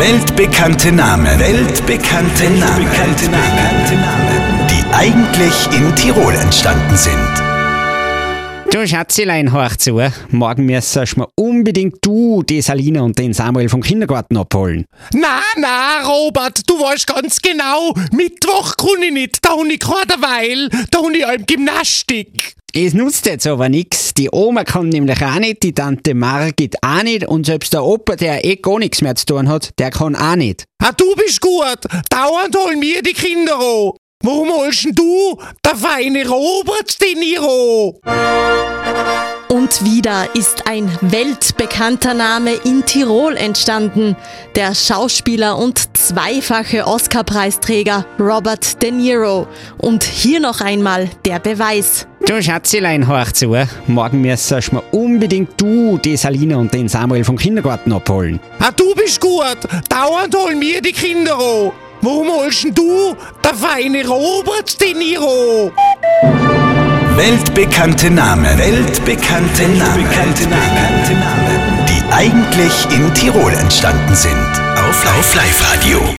Weltbekannte Namen. Weltbekannte, Namen. Weltbekannte Namen. Die eigentlich in Tirol entstanden sind. Du Schatzilein, hör zu. Morgen müssen wir unbedingt du, die Salina und den Samuel vom Kindergarten abholen. Na, na, Robert, du weißt ganz genau, Mittwoch kann ich nicht, da hab ich keine Weil, da hab ich allem Gymnastik. Es nutzt jetzt aber nix. Die Oma kann nämlich auch nicht, die Tante Margit auch nicht und selbst der Opa, der eh gar nichts mehr zu tun hat, der kann auch nicht. Ah, du bist gut, dauernd holen wir die Kinder an. Warum holst denn du, der feine Robert, den Iro? Und wieder ist ein weltbekannter Name in Tirol entstanden. Der Schauspieler und zweifache Oscar-Preisträger Robert De Niro. Und hier noch einmal der Beweis. Du Schatzilein, hör zu. Morgen müssen wir unbedingt du, die Salina und den Samuel vom Kindergarten abholen. Ah, du bist gut, dauernd holen wir die Kinder an. Warum holst denn du, der feine Robert, den Iro? Weltbekannte Namen. Weltbekannte, Weltbekannte Namen. Die eigentlich in Tirol entstanden sind. Auf Live-Radio.